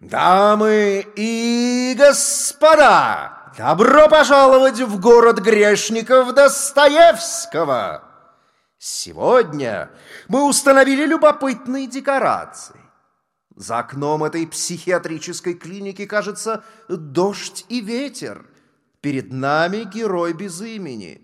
Дамы и господа, добро пожаловать в город грешников Достоевского! Сегодня мы установили любопытные декорации. За окном этой психиатрической клиники, кажется, дождь и ветер. Перед нами герой без имени.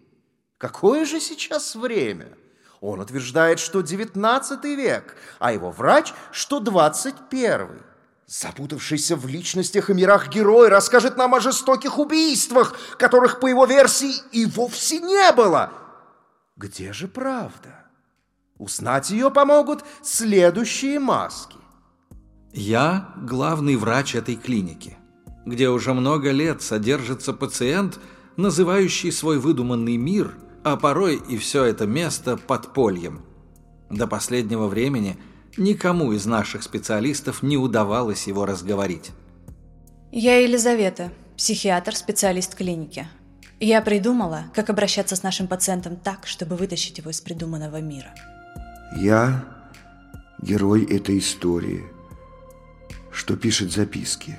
Какое же сейчас время? Он утверждает, что 19 век, а его врач, что 21. Запутавшийся в личностях и мирах герой расскажет нам о жестоких убийствах, которых, по его версии, и вовсе не было. Где же правда? Узнать ее помогут следующие маски. Я главный врач этой клиники, где уже много лет содержится пациент, называющий свой выдуманный мир, а порой и все это место подпольем. До последнего времени никому из наших специалистов не удавалось его разговорить. Я Елизавета, психиатр, специалист клиники. Я придумала, как обращаться с нашим пациентом так, чтобы вытащить его из придуманного мира. Я герой этой истории – что пишет записки,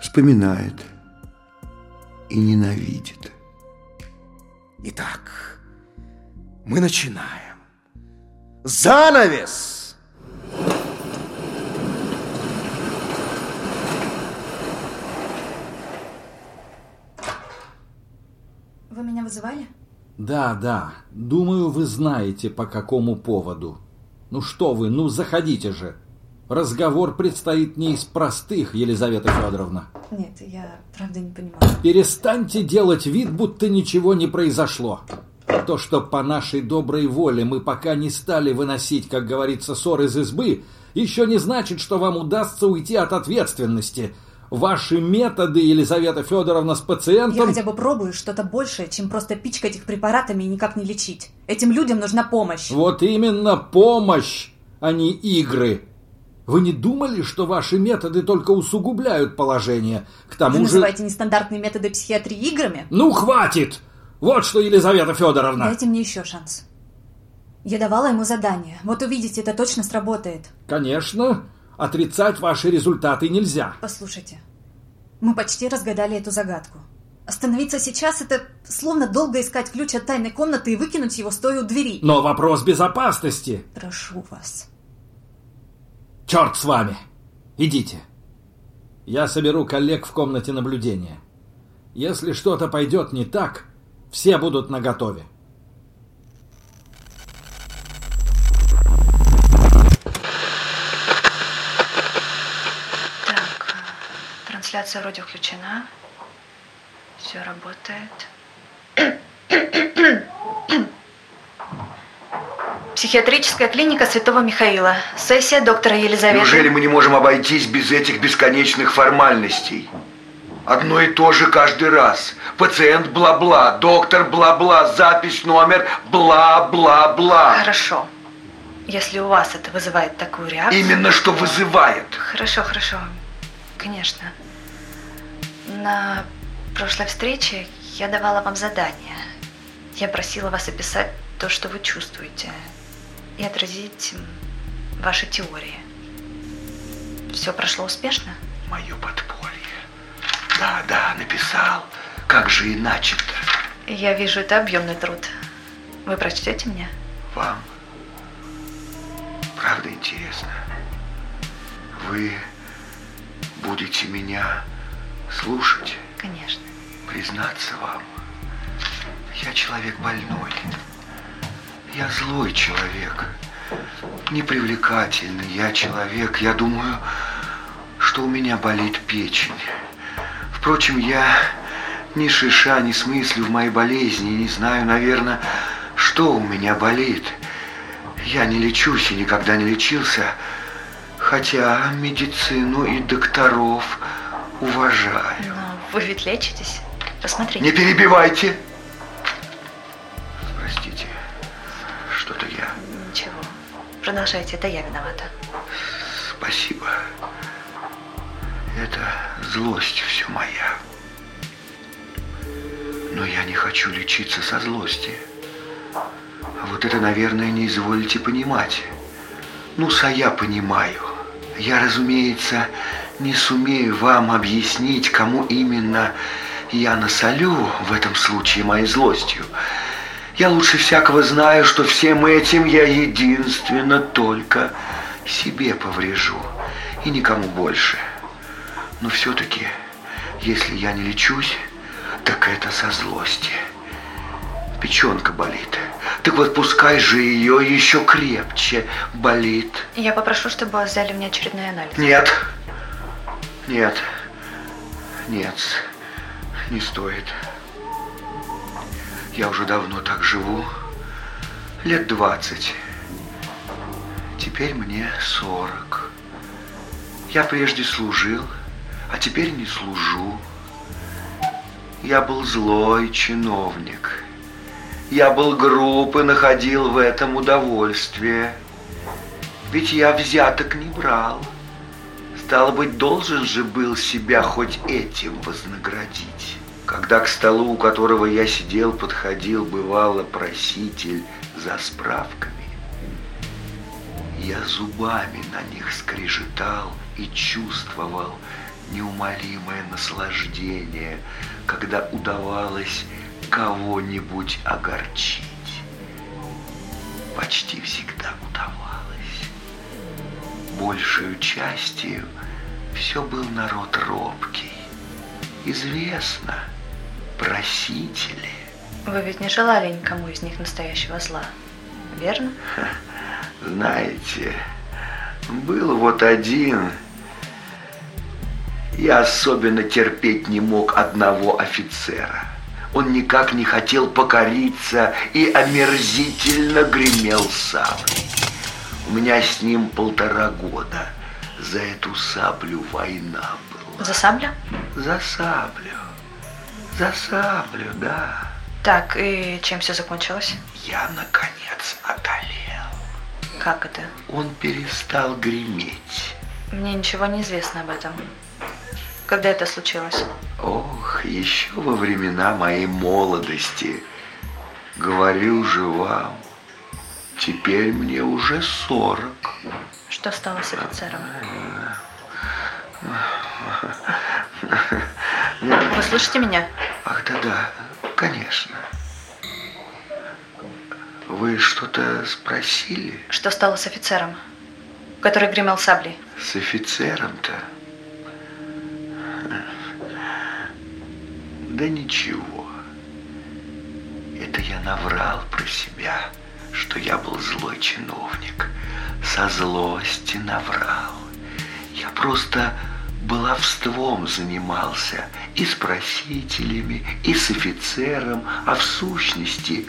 вспоминает и ненавидит. Итак, мы начинаем. Занавес! Вы меня вызывали? Да, да. Думаю, вы знаете, по какому поводу. Ну что вы, ну заходите же. Разговор предстоит не из простых, Елизавета Федоровна. Нет, я правда не понимаю. Перестаньте делать вид, будто ничего не произошло. То, что по нашей доброй воле мы пока не стали выносить, как говорится, ссор из избы, еще не значит, что вам удастся уйти от ответственности. Ваши методы, Елизавета Федоровна, с пациентом... Я хотя бы пробую что-то большее, чем просто пичкать их препаратами и никак не лечить. Этим людям нужна помощь. Вот именно помощь, а не игры. Вы не думали, что ваши методы только усугубляют положение? К тому Вы же... называете нестандартные методы психиатрии играми? Ну, хватит! Вот что, Елизавета Федоровна! Дайте мне еще шанс. Я давала ему задание. Вот увидите, это точно сработает. Конечно. Отрицать ваши результаты нельзя. Послушайте, мы почти разгадали эту загадку. Остановиться сейчас — это словно долго искать ключ от тайной комнаты и выкинуть его стоя у двери. Но вопрос безопасности. Прошу вас. Черт с вами! Идите. Я соберу коллег в комнате наблюдения. Если что-то пойдет не так, все будут наготове. Трансляция вроде включена. Все работает. Психиатрическая клиника Святого Михаила. Сессия доктора Елизаветы. Неужели мы не можем обойтись без этих бесконечных формальностей? Одно и то же каждый раз. Пациент бла-бла, доктор бла-бла, запись номер бла-бла-бла. Хорошо. Если у вас это вызывает такую реакцию... Именно что вызывает. Хорошо, хорошо. Конечно. На прошлой встрече я давала вам задание. Я просила вас описать то, что вы чувствуете, и отразить ваши теории. Все прошло успешно? Мое подполье. Да, да, написал. Как же иначе-то? Я вижу, это объемный труд. Вы прочтете мне? Вам правда интересно? Вы будете меня слушать? Конечно. Признаться вам, я человек больной. Я злой человек, непривлекательный я человек. Я думаю, что у меня болит печень. Впрочем, я ни шиша не смыслю в моей болезни, не знаю, наверное, что у меня болит. Я не лечусь и никогда не лечился, хотя медицину и докторов уважаю. Но вы ведь лечитесь. Посмотрите. Не перебивайте. Что-то я... Ничего. Продолжайте, это я виновата. Спасибо. Это злость все моя. Но я не хочу лечиться со злости. А вот это, наверное, не изволите понимать. Ну, са я понимаю. Я, разумеется, не сумею вам объяснить, кому именно я насолю в этом случае моей злостью. Я лучше всякого знаю, что всем этим я единственно только себе поврежу и никому больше. Но все-таки, если я не лечусь, так это со злости. Печенка болит. Так вот пускай же ее еще крепче болит. Я попрошу, чтобы взяли мне очередной анализ. Нет. Нет. Нет. Не стоит. Я уже давно так живу. Лет двадцать. Теперь мне сорок. Я прежде служил, а теперь не служу. Я был злой чиновник. Я был груб и находил в этом удовольствие. Ведь я взяток не брал. Стало быть, должен же был себя хоть этим вознаградить. Когда к столу, у которого я сидел, подходил, бывало, проситель за справками, я зубами на них скрежетал и чувствовал неумолимое наслаждение, когда удавалось кого-нибудь огорчить. Почти всегда удавалось. Большую частью все был народ робкий. Известно, просители. Вы ведь не желали никому из них настоящего зла, верно? Знаете, был вот один. Я особенно терпеть не мог одного офицера. Он никак не хотел покориться и омерзительно гремел саблей. У меня с ним полтора года. За эту саблю война была. За саблю? За саблю. За саблю, да. Так, и чем все закончилось? Я, наконец, одолел. Как это? Он перестал греметь. Мне ничего не известно об этом. Когда это случилось? Ох, еще во времена моей молодости. Говорю же вам, теперь мне уже сорок. Что стало с офицером? Вы слышите меня? Ах, да-да, конечно. Вы что-то спросили? Что стало с офицером, который гремел саблей? С офицером-то? Да ничего. Это я наврал про себя, что я был злой чиновник. Со злости наврал. Я просто баловством занимался и с просителями, и с офицером, а в сущности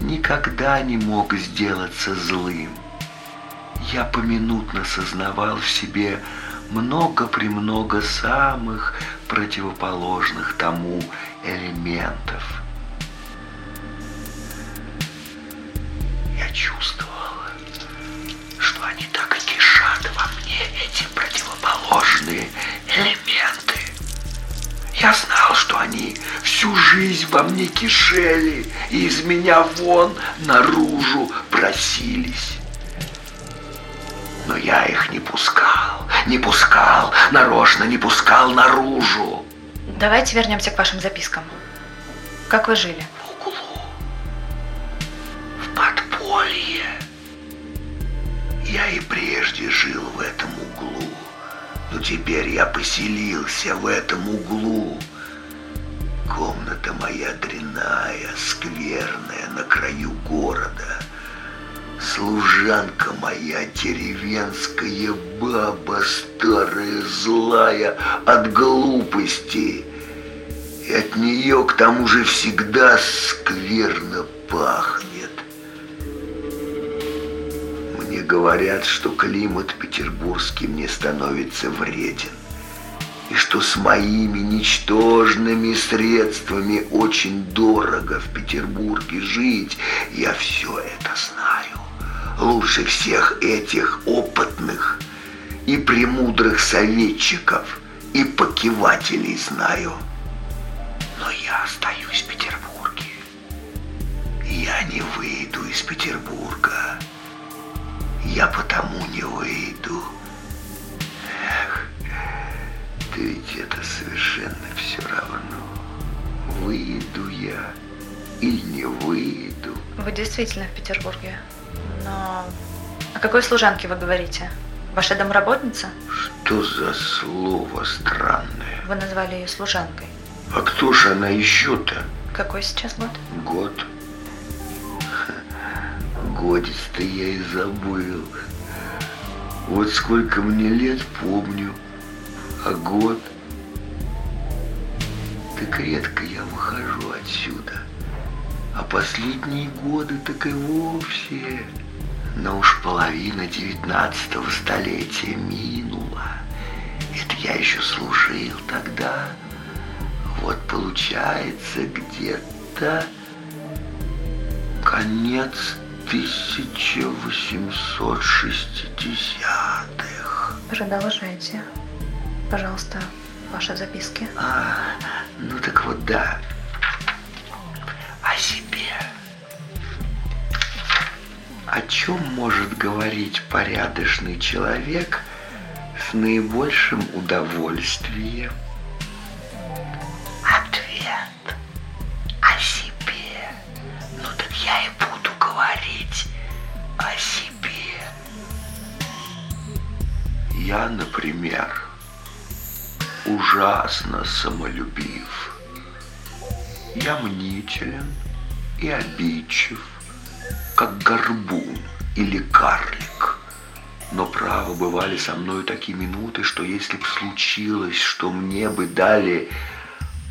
никогда не мог сделаться злым. Я поминутно сознавал в себе много-премного самых противоположных тому элементов. Я чувствовал, что они так и кишат во мне, эти противоположные элементы. Я знал, что они всю жизнь во мне кишели и из меня вон наружу просились. Но я их не пускал, не пускал, нарочно не пускал наружу. Давайте вернемся к вашим запискам. Как вы жили? В углу, в подполье. Я и прежде жил в этом углу, но теперь я поселился в этом углу. Комната моя дрянная, скверная, на краю города – Служанка моя деревенская баба, старая, злая от глупости. И от нее к тому же всегда скверно пахнет. Мне говорят, что климат петербургский мне становится вреден. И что с моими ничтожными средствами очень дорого в Петербурге жить, я все это знаю лучше всех этих опытных и премудрых советчиков и покивателей знаю. Но я остаюсь в Петербурге. Я не выйду из Петербурга. Я потому не выйду. Эх, да ведь это совершенно все равно. Выйду я или не выйду. Вы действительно в Петербурге. Но о какой служанке вы говорите? Ваша домработница? Что за слово странное? Вы назвали ее служанкой. А кто же она еще-то? Какой сейчас год? Год. Годец-то я и забыл. Вот сколько мне лет, помню. А год? Так редко я выхожу отсюда. А последние годы так и вовсе. Но уж половина девятнадцатого столетия минула. Это я еще служил тогда. Вот получается где-то конец 1860-х. Продолжайте. Пожалуйста, ваши записки. А, ну так вот да. О себе. О чем может говорить порядочный человек с наибольшим удовольствием? О себе. Я, например, ужасно самолюбив. Я мнителен и обидчив, как горбун или карлик. Но право бывали со мною такие минуты, что если б случилось, что мне бы дали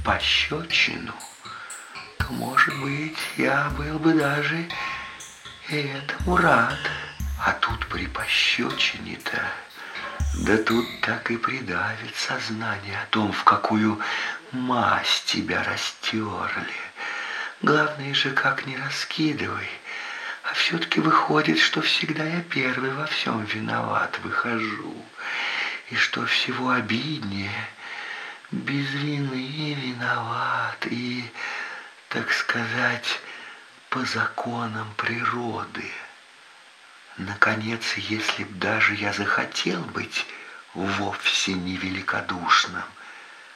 пощечину, то, может быть, я был бы даже и этому рад. А тут при пощечине-то, да тут так и придавит сознание о том, в какую мазь тебя растерли. Главное же, как не раскидывай. А все-таки выходит, что всегда я первый во всем виноват выхожу. И что всего обиднее, без вины виноват. И, так сказать, по законам природы. Наконец, если б даже я захотел быть вовсе не великодушным,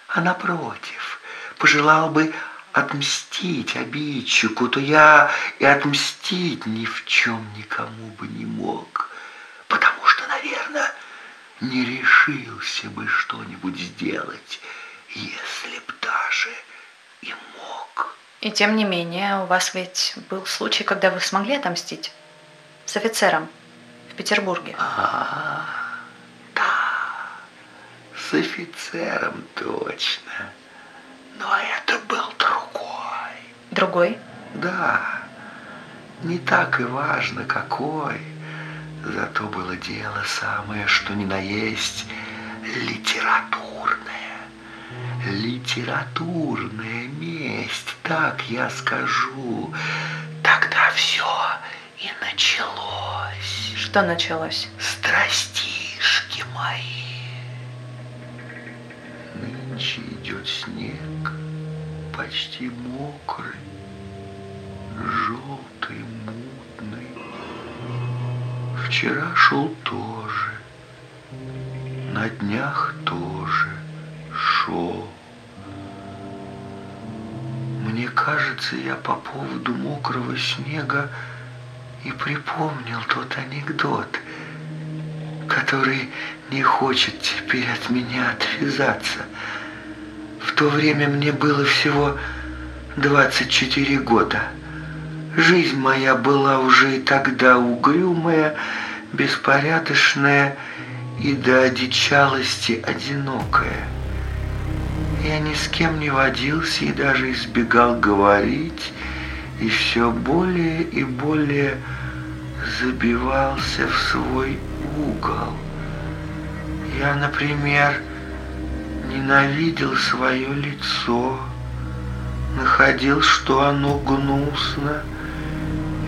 а напротив, пожелал бы отмстить обидчику, то я и отмстить ни в чем никому бы не мог, потому что, наверное, не решился бы что-нибудь сделать, если б даже. И тем не менее, у вас ведь был случай, когда вы смогли отомстить с офицером в Петербурге. А, да, с офицером точно. Но это был другой. Другой? Да, не так и важно какой. Зато было дело самое, что ни на есть литературное. Литературная месть, так я скажу. Тогда все и началось. Что началось? Страстишки мои. Нынче идет снег, почти мокрый, желтый, мутный. Вчера шел тоже, на днях тоже шел. Мне кажется, я по поводу мокрого снега и припомнил тот анекдот, который не хочет теперь от меня отвязаться. В то время мне было всего 24 года. Жизнь моя была уже и тогда угрюмая, беспорядочная и до одичалости одинокая. Я ни с кем не водился и даже избегал говорить, и все более и более забивался в свой угол. Я, например, ненавидел свое лицо, находил, что оно гнусно,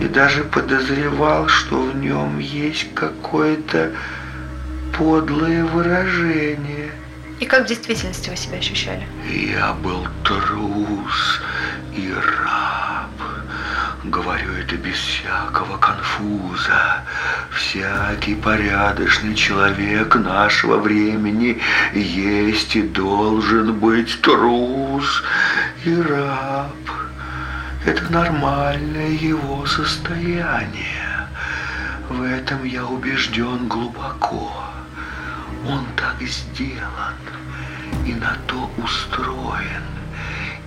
и даже подозревал, что в нем есть какое-то подлое выражение. И как в действительности вы себя ощущали? Я был трус и раб, Говорю это без всякого конфуза. Всякий порядочный человек нашего времени есть и должен быть трус и раб. Это нормальное его состояние. В этом я убежден глубоко. Он так сделан и на то устроен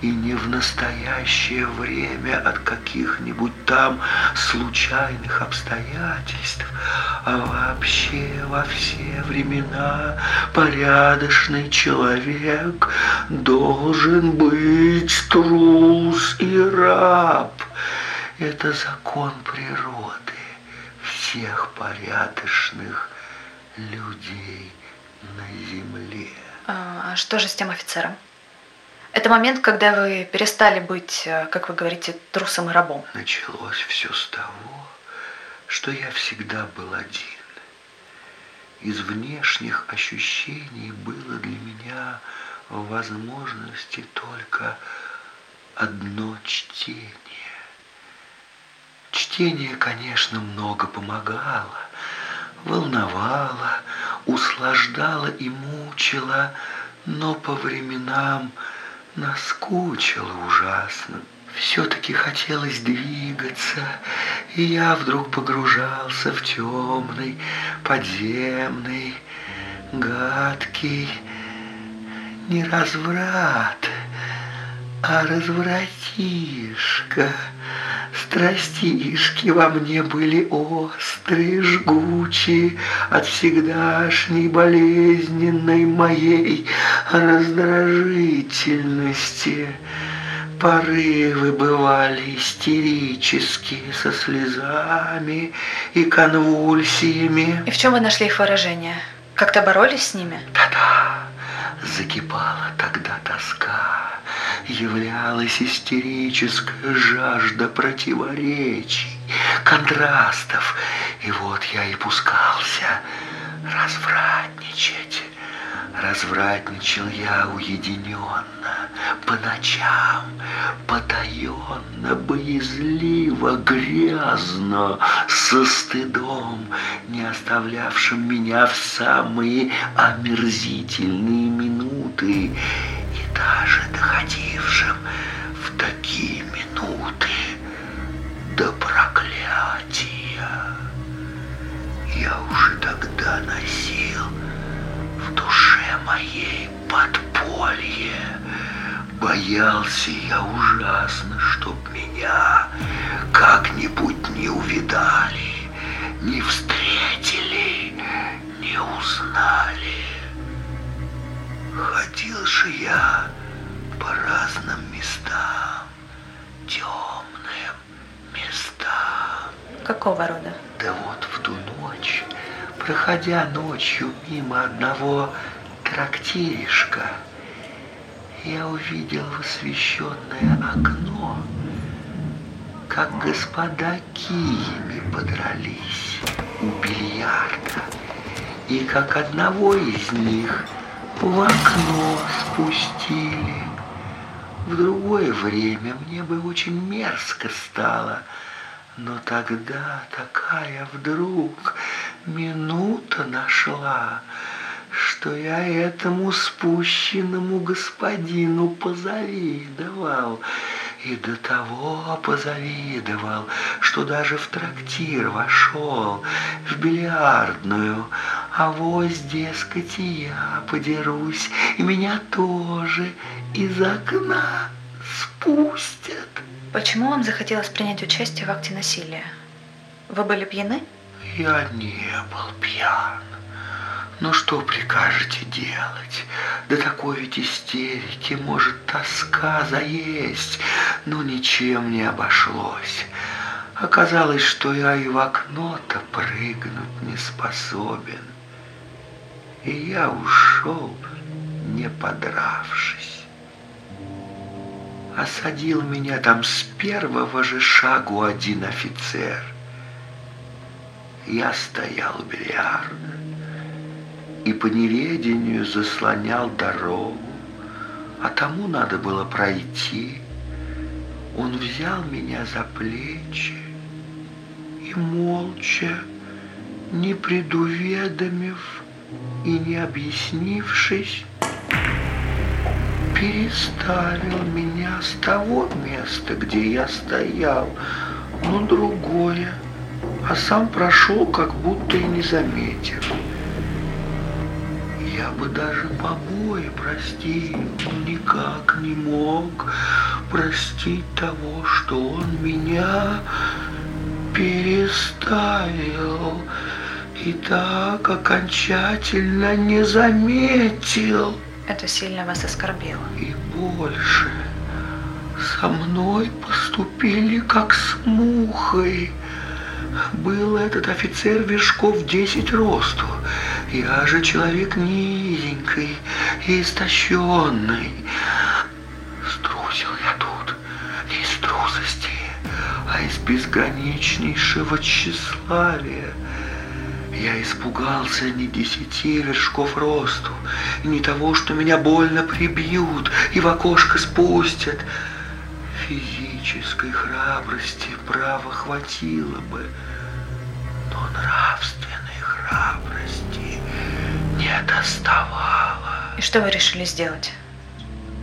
и не в настоящее время от каких-нибудь там случайных обстоятельств, а вообще во все времена порядочный человек должен быть трус и раб. Это закон природы всех порядочных людей на земле. А, а что же с тем офицером? Это момент, когда вы перестали быть, э, как вы говорите, трусом и рабом. Началось все с того, что я всегда был один. Из внешних ощущений было для меня в возможности только одно чтение. Чтение, конечно, много помогало, волновало, услаждало и мучило, но по временам наскучило ужасно. Все-таки хотелось двигаться, и я вдруг погружался в темный, подземный, гадкий, не разврат, а развратишка. Страстишки во мне были острые, жгучие от всегдашней болезненной моей раздражительности. Порывы бывали истерические, со слезами и конвульсиями. И в чем вы нашли их выражение? Как-то боролись с ними? Да-да, закипала тогда тоска являлась истерическая жажда противоречий, контрастов. И вот я и пускался развратничать. Развратничал я уединенно, по ночам, потаенно, боязливо, грязно, со стыдом, не оставлявшим меня в самые омерзительные минуты даже доходившим в такие минуты до проклятия. Я уже тогда носил в душе моей подполье. Боялся я ужасно, чтоб меня как-нибудь не увидали, не встретили, не узнали. Ходил же я по разным местам, темным местам. Какого рода? Да вот проходя ночью мимо одного трактиришка, я увидел в освещенное окно, как господа киями подрались у бильярда, и как одного из них – в окно спустили. В другое время мне бы очень мерзко стало, но тогда такая вдруг минута нашла, что я этому спущенному господину позавидовал. И до того позавидовал, что даже в трактир вошел, в бильярдную, а вось, дескать, и я подерусь, и меня тоже из окна спустят. Почему вам захотелось принять участие в акте насилия? Вы были пьяны? Я не был пьян. Но что прикажете делать? До такой ведь истерики может тоска заесть, но ничем не обошлось. Оказалось, что я и в окно-то прыгнуть не способен и я ушел, не подравшись. Осадил меня там с первого же шагу один офицер. Я стоял у бильярда и по неведению заслонял дорогу, а тому надо было пройти. Он взял меня за плечи и молча, не предуведомив и не объяснившись, переставил меня с того места, где я стоял, на другое, а сам прошел, как будто и не заметил. Я бы даже побои простил, никак не мог простить того, что он меня переставил и так окончательно не заметил. Это сильно вас оскорбило. И больше со мной поступили как с мухой. Был этот офицер вершков 10 росту. Я же человек низенький и истощенный. Струсил я тут не из трусости, а из безграничнейшего тщеславия. Я испугался не десяти вершков росту, не того, что меня больно прибьют и в окошко спустят. Физической храбрости право хватило бы, но нравственной храбрости не доставало. И что вы решили сделать?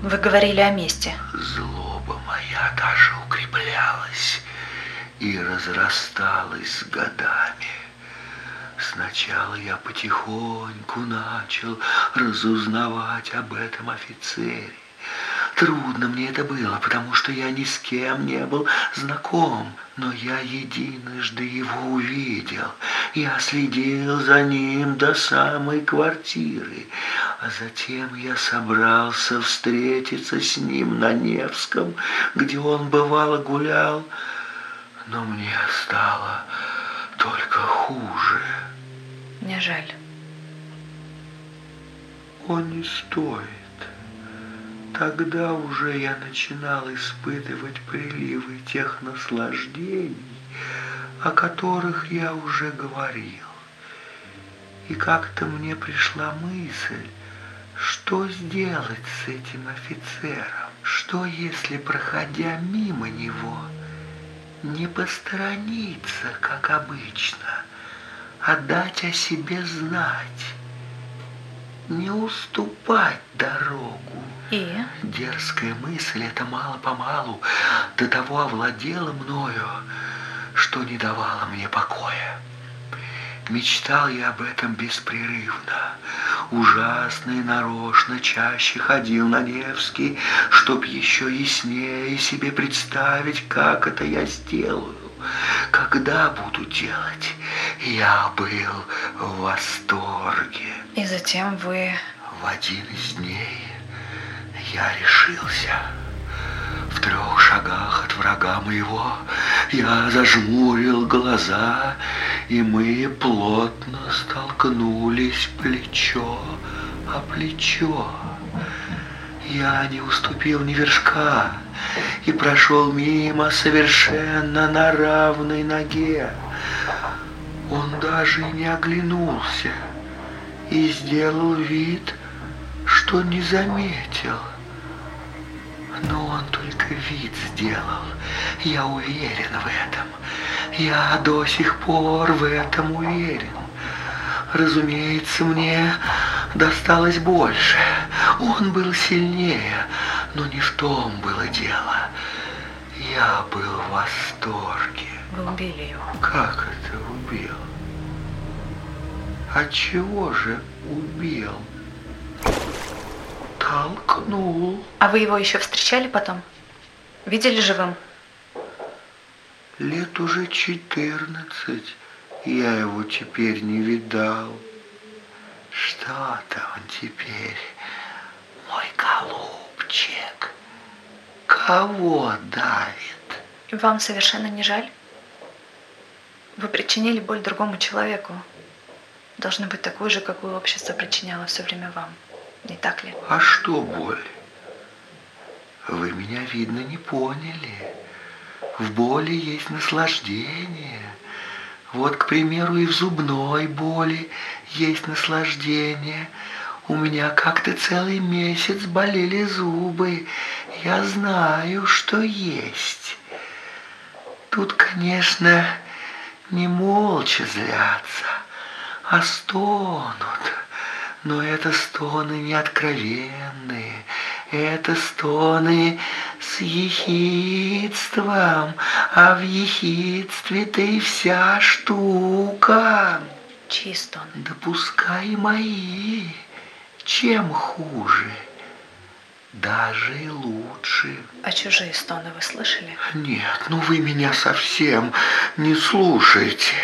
Вы говорили о месте. Злоба моя даже укреплялась и разрасталась с годами. Сначала я потихоньку начал разузнавать об этом офицере. Трудно мне это было, потому что я ни с кем не был знаком, но я единожды его увидел. Я следил за ним до самой квартиры, а затем я собрался встретиться с ним на Невском, где он бывало гулял, но мне стало только хуже. Мне жаль. Он не стоит. Тогда уже я начинал испытывать приливы тех наслаждений, о которых я уже говорил. И как-то мне пришла мысль, что сделать с этим офицером? Что если, проходя мимо него, не посторониться, как обычно, а дать о себе знать, не уступать дорогу? И? Дерзкая мысль эта мало-помалу до того овладела мною, что не давала мне покоя. Мечтал я об этом беспрерывно. Ужасно и нарочно чаще ходил на Невский, чтоб еще яснее себе представить, как это я сделаю. Когда буду делать, я был в восторге. И затем вы... В один из дней я решился. В трех шагах от врага моего я зажмурил глаза, и мы плотно столкнулись плечо о плечо. Я не уступил ни вершка и прошел мимо совершенно на равной ноге. Он даже не оглянулся и сделал вид, что не заметил. Но он только вид сделал. Я уверен в этом. Я до сих пор в этом уверен. Разумеется, мне досталось больше. Он был сильнее, но не в том было дело. Я был в восторге. Вы убили его. Как это убил? От чего же убил? Толкнул. А вы его еще встречали потом? Видели живым? Лет уже четырнадцать. Я его теперь не видал. Что-то он теперь, мой голубчик. Кого давит? Вам совершенно не жаль? Вы причинили боль другому человеку. Должно быть такой же, какую общество причиняло все время вам. Не так ли? А что боль? Вы меня, видно, не поняли. В боли есть наслаждение. Вот, к примеру, и в зубной боли есть наслаждение. У меня как-то целый месяц болели зубы. Я знаю, что есть. Тут, конечно, не молча злятся, а стонут. Но это стоны не откровенные, это стоны с ехидством, а в ехидстве-то и вся штука. Чьи стоны? Да пускай мои, чем хуже – даже и лучше. А чужие стоны вы слышали? Нет, ну вы меня совсем не слушаете.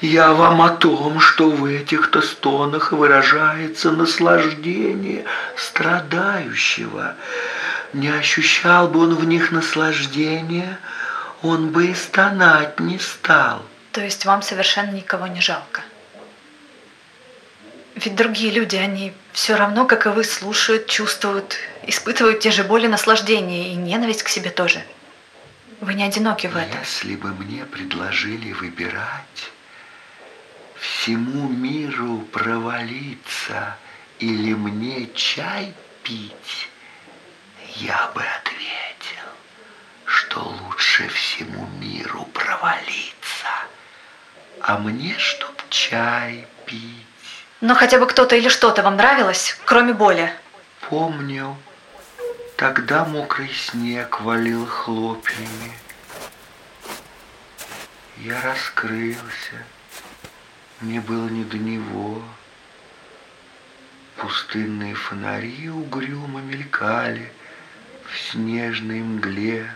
Я вам о том, что в этих-то стонах выражается наслаждение страдающего. Не ощущал бы он в них наслаждения, он бы и стонать не стал. То есть вам совершенно никого не жалко? Ведь другие люди, они все равно, как и вы, слушают, чувствуют, испытывают те же боли, наслаждения и ненависть к себе тоже. Вы не одиноки в этом. Если бы мне предложили выбирать, всему миру провалиться или мне чай пить, я бы ответил, что лучше всему миру провалиться, а мне чтоб чай пить. Но хотя бы кто-то или что-то вам нравилось, кроме боли? Помню, тогда мокрый снег валил хлопьями. Я раскрылся, мне было не до него. Пустынные фонари угрюмо мелькали в снежной мгле,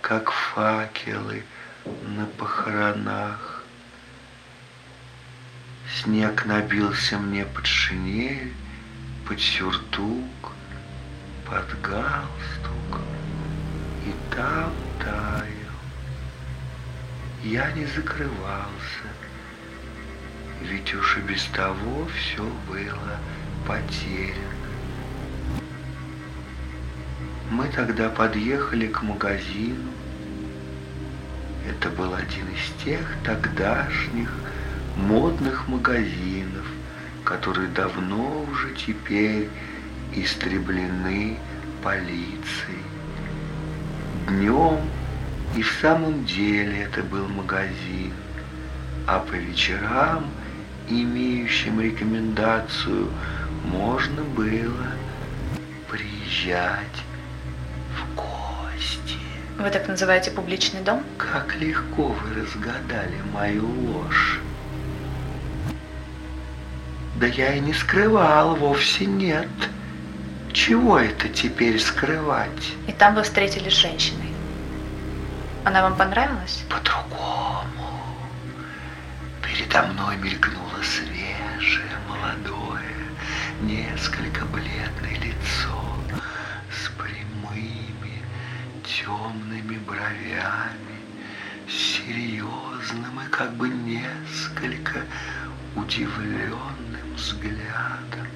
как факелы на похоронах. Снег набился мне под шинель, под сюртук, под галстук, и там таял. Я не закрывался, ведь уж и без того все было потеряно. Мы тогда подъехали к магазину. Это был один из тех тогдашних модных магазинов, которые давно уже теперь истреблены полицией. Днем и в самом деле это был магазин, а по вечерам, имеющим рекомендацию, можно было приезжать в гости. Вы так называете публичный дом? Как легко вы разгадали мою ложь. Да я и не скрывал, вовсе нет. Чего это теперь скрывать? И там вы встретились с женщиной. Она вам понравилась? По-другому. Передо мной мелькнуло свежее, молодое, несколько бледное лицо с прямыми темными бровями, серьезным и как бы несколько удивленным взглядом.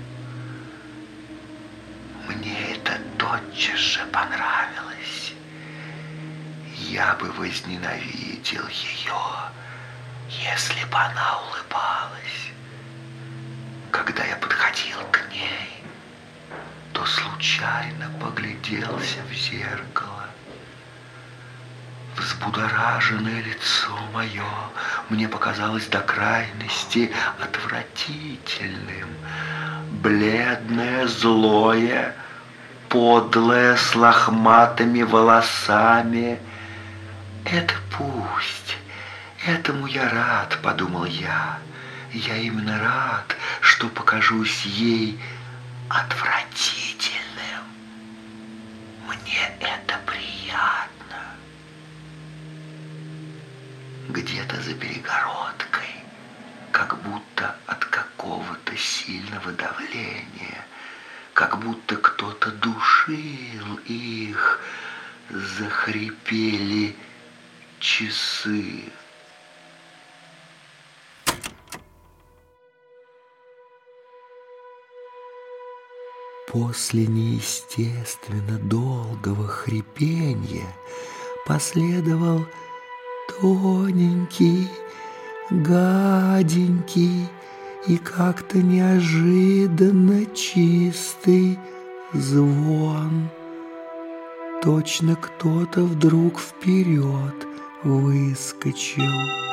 Мне это тотчас же понравилось. Я бы возненавидел ее, если бы она улыбалась. Когда я подходил к ней, то случайно погляделся в зеркало. Взбудораженное лицо мое мне показалось до крайности отвратительным. Бледное, злое, подлое, с лохматыми волосами. Это пусть, этому я рад, подумал я. Я именно рад, что покажусь ей отвратительным. Мне это приятно. Где-то за перегородкой, как будто от какого-то сильного давления, как будто кто-то душил их, захрипели часы. После неестественно долгого хрипения последовал тоненький, гаденький и как-то неожиданно чистый звон. Точно кто-то вдруг вперед выскочил.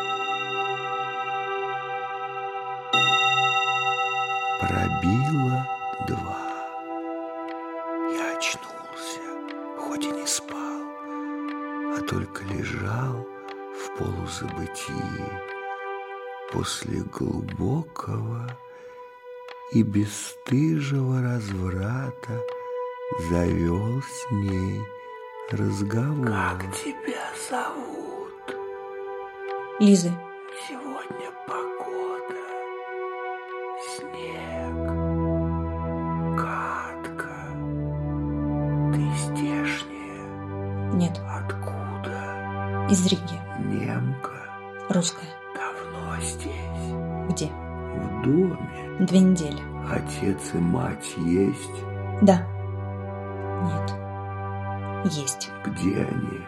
После глубокого и бесстыжего разврата завел с ней разговор. Как тебя зовут? Лизы. Сегодня погода, снег, катка. Ты здешняя? Нет. Откуда? Из Риги. Немка. Русская. Две недели. Отец и мать есть? Да. Нет. Есть. Где они?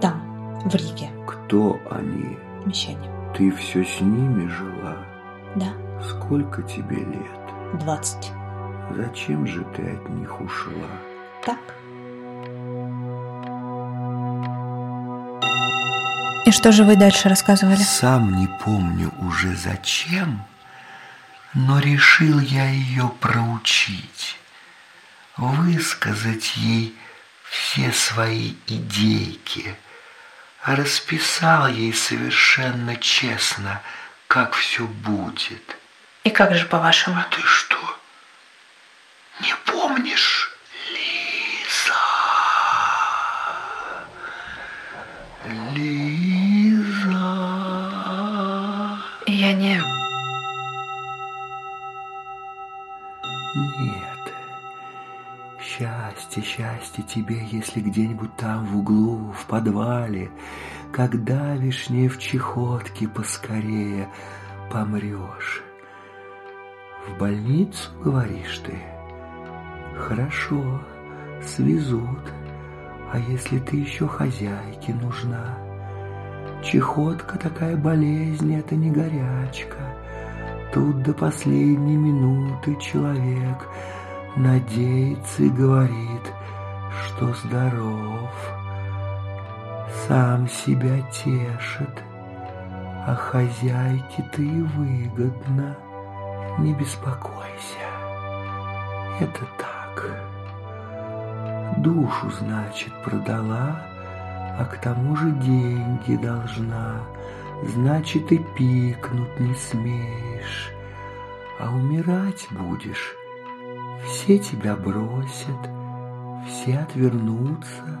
Там, в Риге. Кто они? Мещане. Ты все с ними жила? Да. Сколько тебе лет? Двадцать. Зачем же ты от них ушла? Так. И что же вы дальше рассказывали? Сам не помню уже зачем, но решил я ее проучить, высказать ей все свои идейки, а расписал ей совершенно честно, как все будет. И как же, по-вашему? А ты что, не помнишь, Счастье, счастье тебе, если где-нибудь там в углу, в подвале, когда вишне в чехотке поскорее помрешь. В больницу, говоришь ты? Хорошо, свезут. А если ты еще хозяйке нужна? Чехотка такая болезнь, это не горячка. Тут до последней минуты человек надеется и говорит, что здоров. Сам себя тешит, а хозяйке-то и выгодно. Не беспокойся, это так. Душу, значит, продала, а к тому же деньги должна. Значит, и пикнуть не смеешь, а умирать будешь. Все тебя бросят, все отвернутся,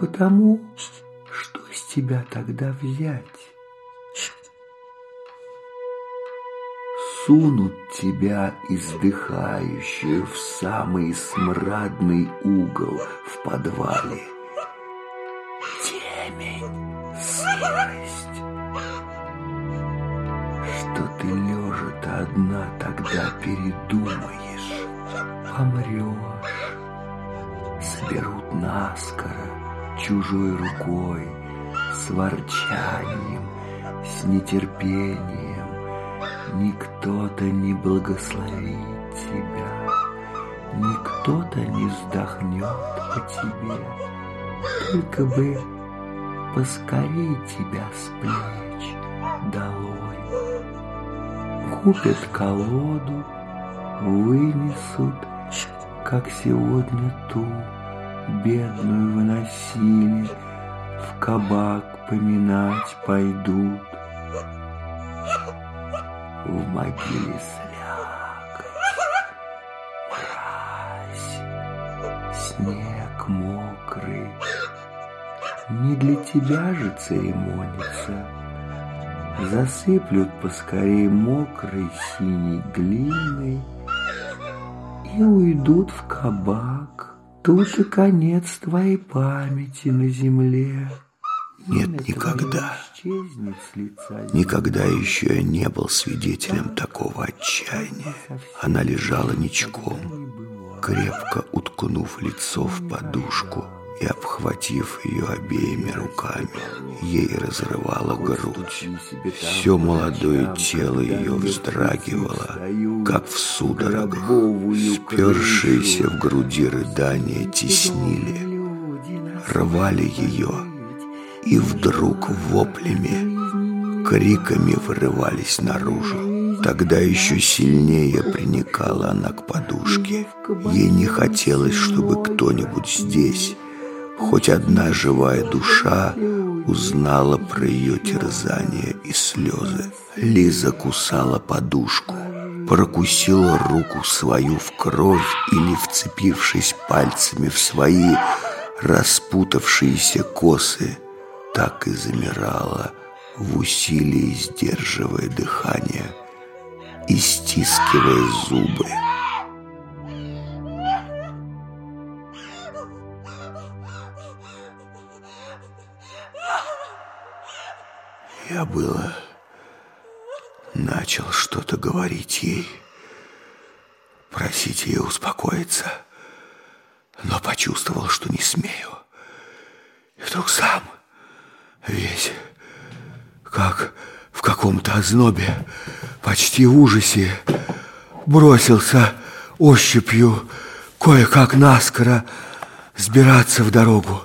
потому что с тебя тогда взять? Сунут тебя, издыхающую, в самый смрадный угол в подвале. Темень, сырость. Что ты лежа-то одна тогда передумаешь, помрешь. Соберут наскоро, чужой рукой, с ворчанием, с нетерпением. Никто-то не благословит тебя, Никто-то не вздохнет по тебе, Только бы поскорей тебя с плеч долой. Купят колоду, вынесут, Как сегодня ту бедную выносили, В кабак поминать пойдут в могиле слякоть, мразь, снег мокрый. Не для тебя же церемониться. Засыплют поскорей мокрой синей глиной и уйдут в кабак. Тут и конец твоей памяти на земле. Нет, никогда. Никогда еще я не был свидетелем такого отчаяния. Она лежала ничком, крепко уткнув лицо в подушку и обхватив ее обеими руками. Ей разрывала грудь. Все молодое тело ее вздрагивало, как в судорогах. Спершиеся в груди рыдания теснили, рвали ее, и вдруг воплями, криками вырывались наружу. Тогда еще сильнее приникала она к подушке. Ей не хотелось, чтобы кто-нибудь здесь, хоть одна живая душа, узнала про ее терзание и слезы. Лиза кусала подушку, прокусила руку свою в кровь или, вцепившись пальцами в свои распутавшиеся косы, так и замирала в усилии, сдерживая дыхание и стискивая зубы. Я было начал что-то говорить ей, просить ее успокоиться, но почувствовал, что не смею. И вдруг сам весь, как в каком-то ознобе, почти в ужасе, бросился ощупью кое-как наскоро сбираться в дорогу.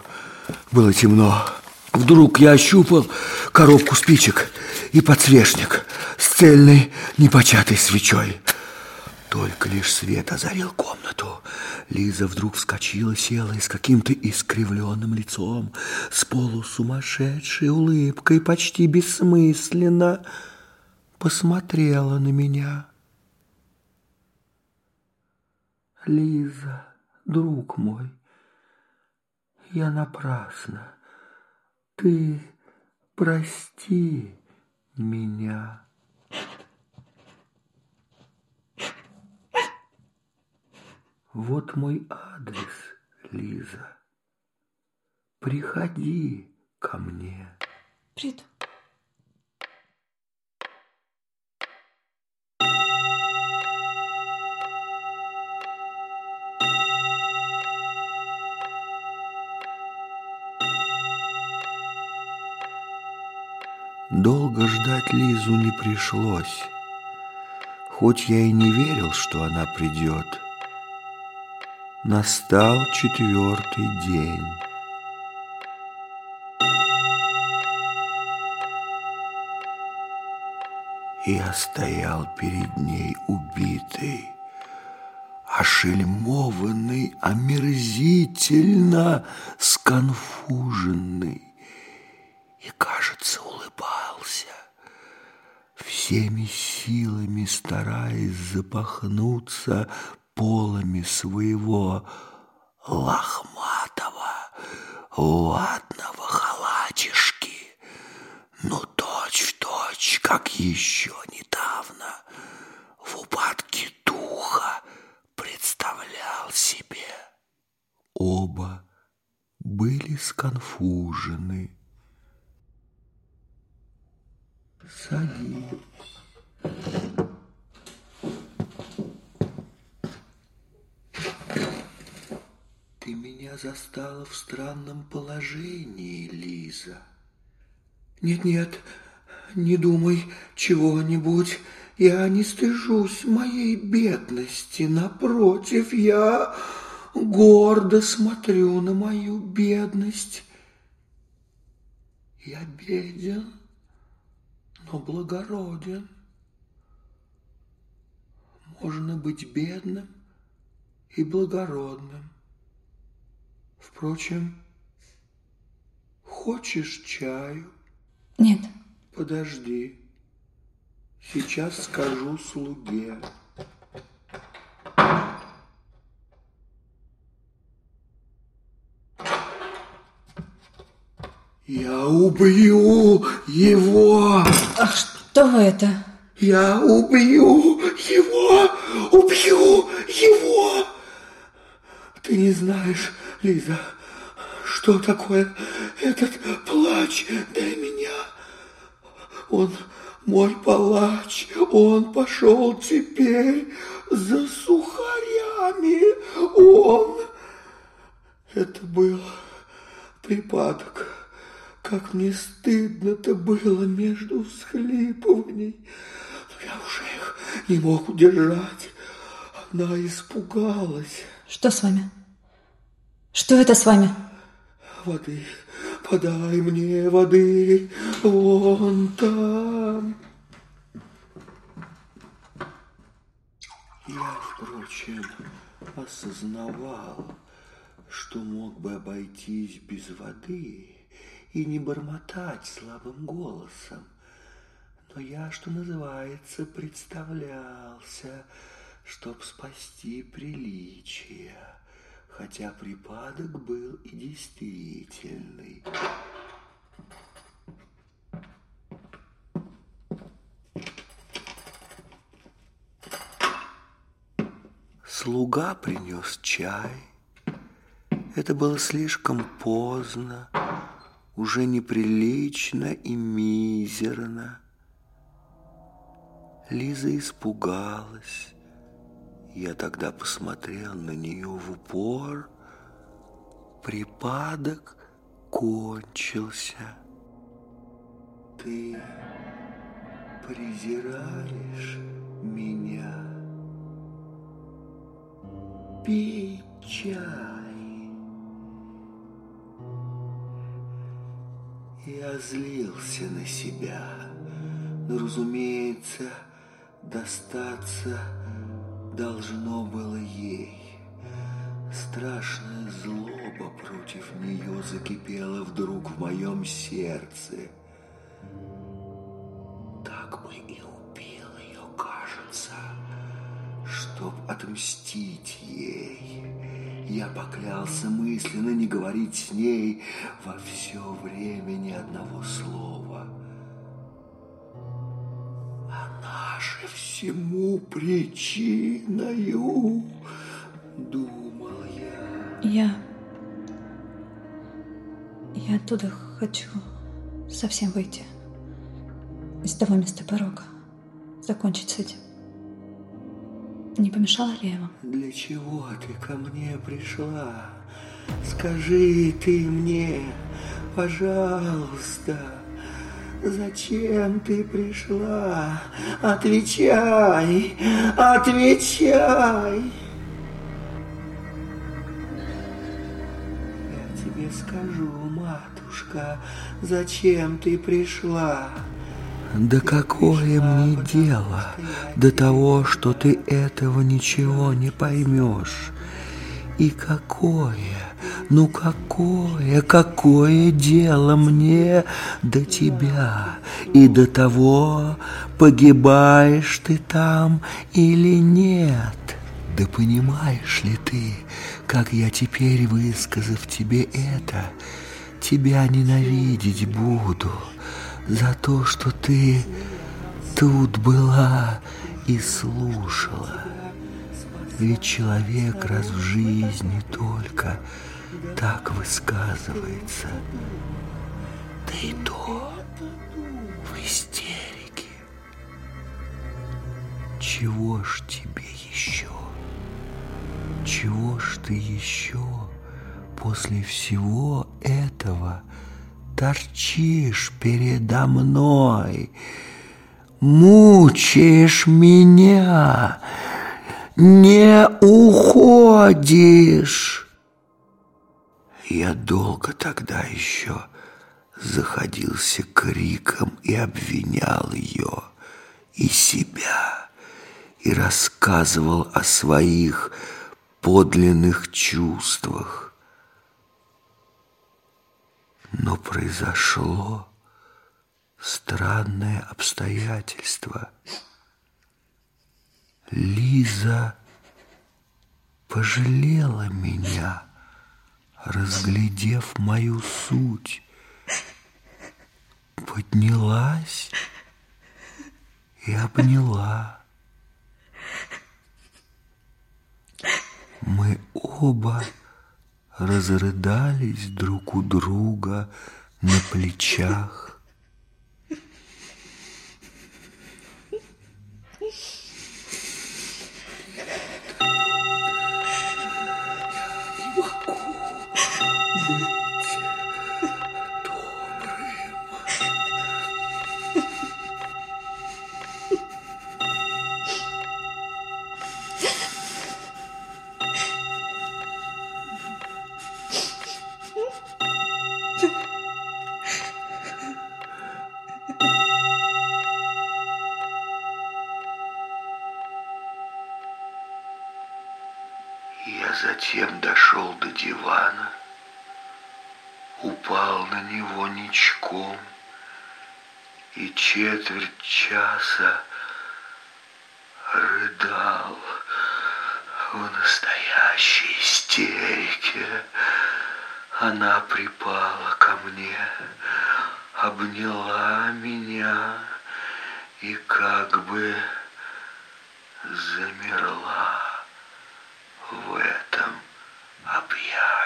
Было темно. Вдруг я ощупал коробку спичек и подсвечник с цельной непочатой свечой. Только лишь свет озарил комнату. Лиза вдруг вскочила, села и с каким-то искривленным лицом, с полусумасшедшей улыбкой, почти бессмысленно посмотрела на меня. Лиза, друг мой, я напрасно ты прости меня. Вот мой адрес, Лиза. Приходи ко мне. Приду. Долго ждать Лизу не пришлось, хоть я и не верил, что она придет. Настал четвертый день. Я стоял перед ней убитый, ошельмованный, омерзительно сконфуженный и, кажется, всеми силами стараясь запахнуться полами своего лохматого, ватного халатишки, но точь в точь, как еще недавно, в упадке духа представлял себе. Оба были сконфужены. Садись. Ты меня застала в странном положении, Лиза. Нет-нет, не думай чего-нибудь. Я не стыжусь моей бедности. Напротив, я гордо смотрю на мою бедность. Я беден но благороден. Можно быть бедным и благородным. Впрочем, хочешь чаю? Нет. Подожди. Сейчас скажу слуге. Я убью его. А что это? Я убью его, убью его. Ты не знаешь, Лиза, что такое этот плач для меня. Он мой палач, он пошел теперь за сухарями. Он... Это был припадок. Как мне стыдно-то было между всхлипываний. Но я уже их не мог удержать. Она испугалась. Что с вами? Что это с вами? воды, подай мне воды, вон там. Я, впрочем, осознавал, что мог бы обойтись без воды и не бормотать слабым голосом. Но я, что называется, представлялся, чтоб спасти приличие, хотя припадок был и действительный. Слуга принес чай. Это было слишком поздно, уже неприлично и мизерно. Лиза испугалась. Я тогда посмотрел на нее в упор. Припадок кончился. Ты презираешь меня? Пей Я злился на себя, но, разумеется, достаться должно было ей. Страшная злоба против нее закипела вдруг в моем сердце. Так бы и убил ее, кажется, чтоб отмстить ей. Я поклялся мысленно не говорить с ней во все время ни одного слова. Она же всему причиною, думал я. Я... Я оттуда хочу совсем выйти. Из того места порога. Закончить с этим. Не помешала ли я вам? Для чего ты ко мне пришла? Скажи ты мне, пожалуйста, зачем ты пришла? Отвечай, отвечай. Я тебе скажу, матушка, зачем ты пришла? Да какое мне дело до того, что ты этого ничего не поймешь? И какое, ну какое, какое дело мне до тебя и до того, погибаешь ты там или нет? Да понимаешь ли ты, как я теперь, высказав тебе это, тебя ненавидеть буду?» За то, что ты тут была и слушала. Ведь человек раз в жизни только так высказывается. Да и то в истерике. Чего ж тебе еще? Чего ж ты еще после всего этого торчишь передо мной, мучаешь меня, не уходишь. Я долго тогда еще заходился криком и обвинял ее и себя, и рассказывал о своих подлинных чувствах. Но произошло странное обстоятельство. Лиза пожалела меня, разглядев мою суть, поднялась и обняла. Мы оба разрыдались друг у друга на плечах.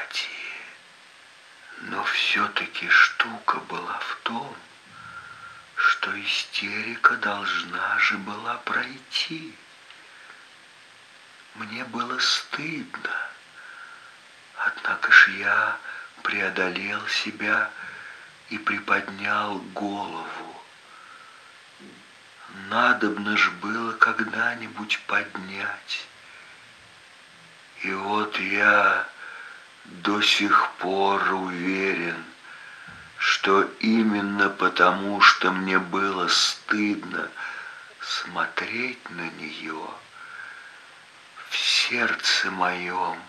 Объятии. Но все-таки штука была в том, что истерика должна же была пройти. Мне было стыдно. Однако ж я преодолел себя и приподнял голову. Надобно ж было когда-нибудь поднять. И вот я до сих пор уверен, что именно потому, что мне было стыдно смотреть на нее, в сердце моем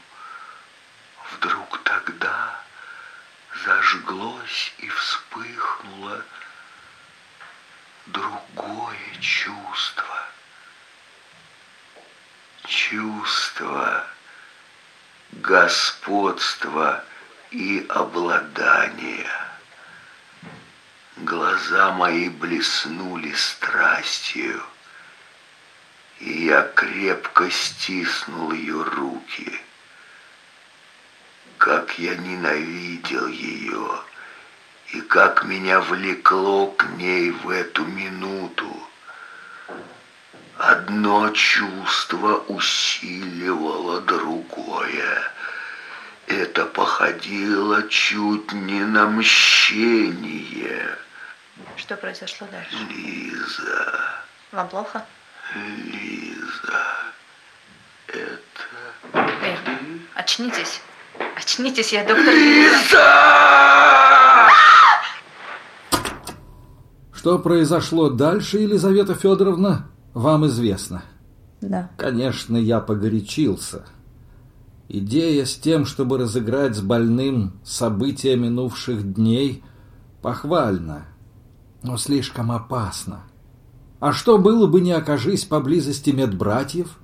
вдруг тогда зажглось и вспыхнуло другое чувство. Чувство господства и обладания. Глаза мои блеснули страстью, и я крепко стиснул ее руки. Как я ненавидел ее, и как меня влекло к ней в эту минуту. Одно чувство усиливало другое. Это походило чуть не на мщение. Что произошло дальше? Лиза, Вам плохо? Лиза, это... Эй, очнитесь. Очнитесь, я доктор. Лиза! Что произошло дальше, Елизавета Федоровна, вам известно. Да. Конечно, я погорячился. Идея с тем, чтобы разыграть с больным события минувших дней, похвальна, но слишком опасна. А что было бы, не окажись поблизости медбратьев?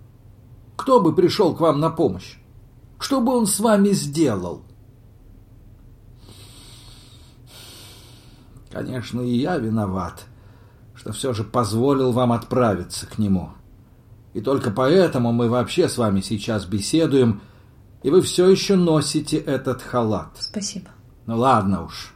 Кто бы пришел к вам на помощь? Что бы он с вами сделал? Конечно, и я виноват, что все же позволил вам отправиться к нему. И только поэтому мы вообще с вами сейчас беседуем, и вы все еще носите этот халат. Спасибо. Ну ладно уж.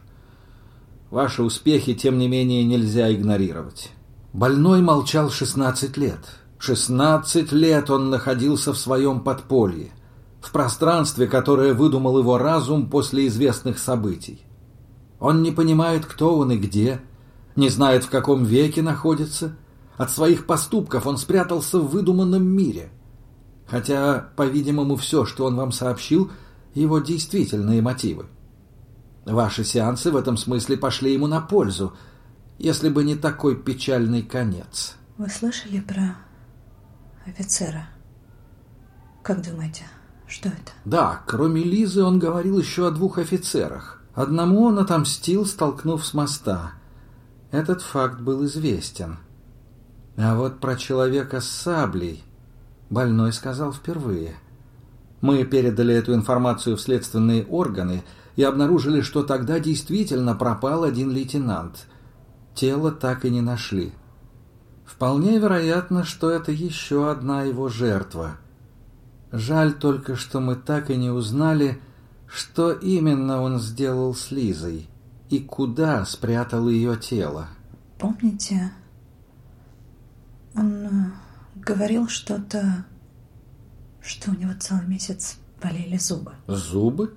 Ваши успехи, тем не менее, нельзя игнорировать. Больной молчал 16 лет. 16 лет он находился в своем подполье, в пространстве, которое выдумал его разум после известных событий. Он не понимает, кто он и где, не знает, в каком веке находится. От своих поступков он спрятался в выдуманном мире. Хотя, по-видимому, все, что он вам сообщил, его действительные мотивы. Ваши сеансы в этом смысле пошли ему на пользу, если бы не такой печальный конец. Вы слышали про офицера? Как думаете, что это? Да, кроме Лизы он говорил еще о двух офицерах. Одному он отомстил, столкнув с моста. Этот факт был известен. А вот про человека с саблей больной сказал впервые. Мы передали эту информацию в следственные органы и обнаружили, что тогда действительно пропал один лейтенант. Тело так и не нашли. Вполне вероятно, что это еще одна его жертва. Жаль только, что мы так и не узнали, что именно он сделал с Лизой и куда спрятал ее тело. Помните, он э, говорил что-то, что у него целый месяц болели зубы. Зубы?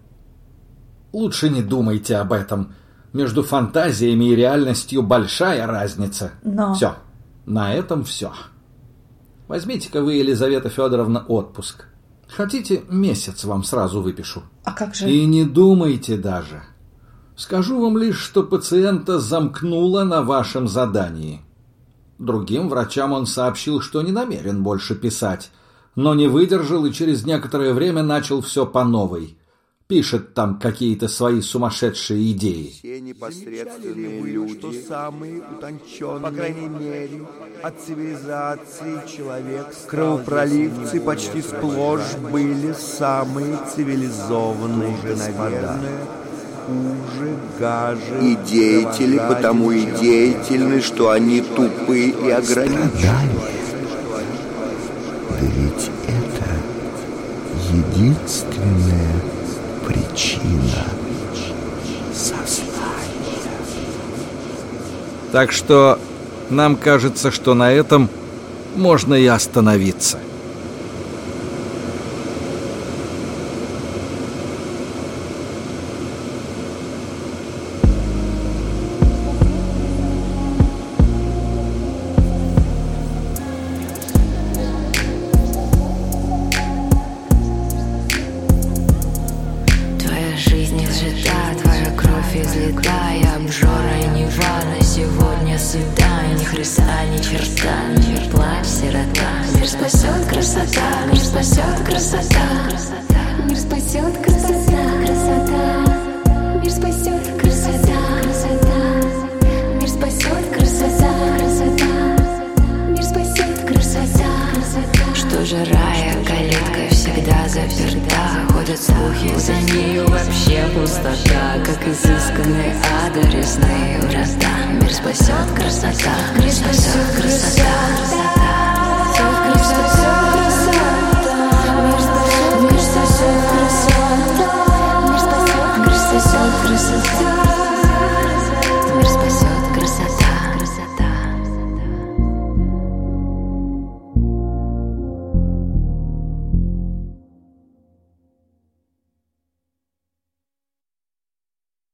Лучше не думайте об этом. Между фантазиями и реальностью большая разница. Но- Все. На этом все. Возьмите-ка вы, Елизавета Федоровна, отпуск. Хотите, месяц вам сразу выпишу. А как же... И не думайте даже. Скажу вам лишь, что пациента замкнуло на вашем задании. Другим врачам он сообщил, что не намерен больше писать. но не выдержал и через некоторое время начал все по новой. Пишет там какие-то свои сумасшедшие идеи. Все непосредственные люди, что самые утонченные, по крайней мере, от цивилизации человек Кровопроливцы почти сплошь были самые цивилизованные господа. Хуже, гаже, и деятели потому и деятельны, что они тупы и ограничены. Да ведь это единственная причина сознания. Так что нам кажется, что на этом можно и остановиться.